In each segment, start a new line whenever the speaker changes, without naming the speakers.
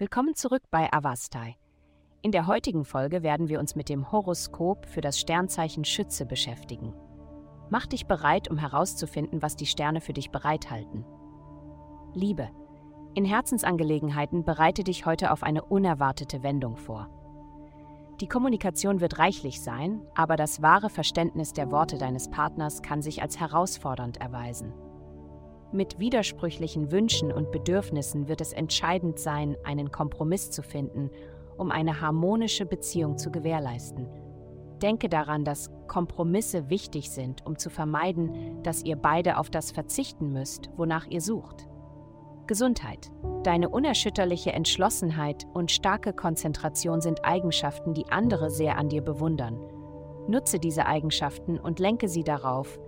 Willkommen zurück bei Avastai. In der heutigen Folge werden wir uns mit dem Horoskop für das Sternzeichen Schütze beschäftigen. Mach dich bereit, um herauszufinden, was die Sterne für dich bereithalten. Liebe. In Herzensangelegenheiten bereite dich heute auf eine unerwartete Wendung vor. Die Kommunikation wird reichlich sein, aber das wahre Verständnis der Worte deines Partners kann sich als herausfordernd erweisen. Mit widersprüchlichen Wünschen und Bedürfnissen wird es entscheidend sein, einen Kompromiss zu finden, um eine harmonische Beziehung zu gewährleisten. Denke daran, dass Kompromisse wichtig sind, um zu vermeiden, dass ihr beide auf das verzichten müsst, wonach ihr sucht. Gesundheit. Deine unerschütterliche Entschlossenheit und starke Konzentration sind Eigenschaften, die andere sehr an dir bewundern. Nutze diese Eigenschaften und lenke sie darauf,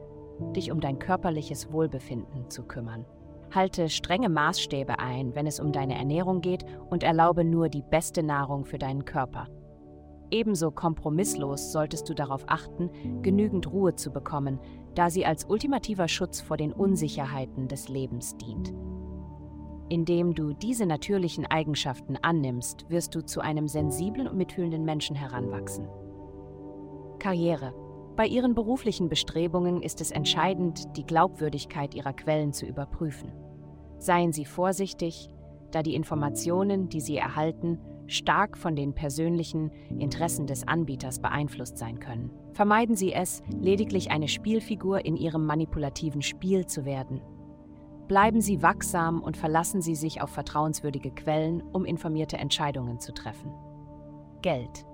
dich um dein körperliches Wohlbefinden zu kümmern. Halte strenge Maßstäbe ein, wenn es um deine Ernährung geht und erlaube nur die beste Nahrung für deinen Körper. Ebenso kompromisslos solltest du darauf achten, genügend Ruhe zu bekommen, da sie als ultimativer Schutz vor den Unsicherheiten des Lebens dient. Indem du diese natürlichen Eigenschaften annimmst, wirst du zu einem sensiblen und mitfühlenden Menschen heranwachsen. Karriere. Bei ihren beruflichen Bestrebungen ist es entscheidend, die Glaubwürdigkeit ihrer Quellen zu überprüfen. Seien Sie vorsichtig, da die Informationen, die Sie erhalten, stark von den persönlichen Interessen des Anbieters beeinflusst sein können. Vermeiden Sie es, lediglich eine Spielfigur in Ihrem manipulativen Spiel zu werden. Bleiben Sie wachsam und verlassen Sie sich auf vertrauenswürdige Quellen, um informierte Entscheidungen zu treffen. Geld.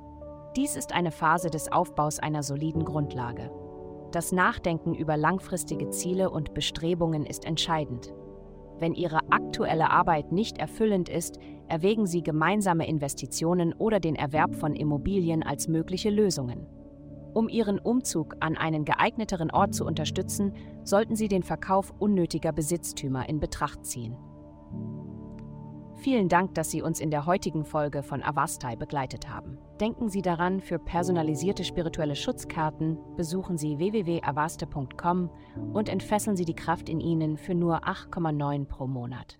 Dies ist eine Phase des Aufbaus einer soliden Grundlage. Das Nachdenken über langfristige Ziele und Bestrebungen ist entscheidend. Wenn Ihre aktuelle Arbeit nicht erfüllend ist, erwägen Sie gemeinsame Investitionen oder den Erwerb von Immobilien als mögliche Lösungen. Um Ihren Umzug an einen geeigneteren Ort zu unterstützen, sollten Sie den Verkauf unnötiger Besitztümer in Betracht ziehen. Vielen Dank, dass Sie uns in der heutigen Folge von Avastai begleitet haben. Denken Sie daran, für personalisierte spirituelle Schutzkarten besuchen Sie www.avaste.com und entfesseln Sie die Kraft in Ihnen für nur 8,9 pro Monat.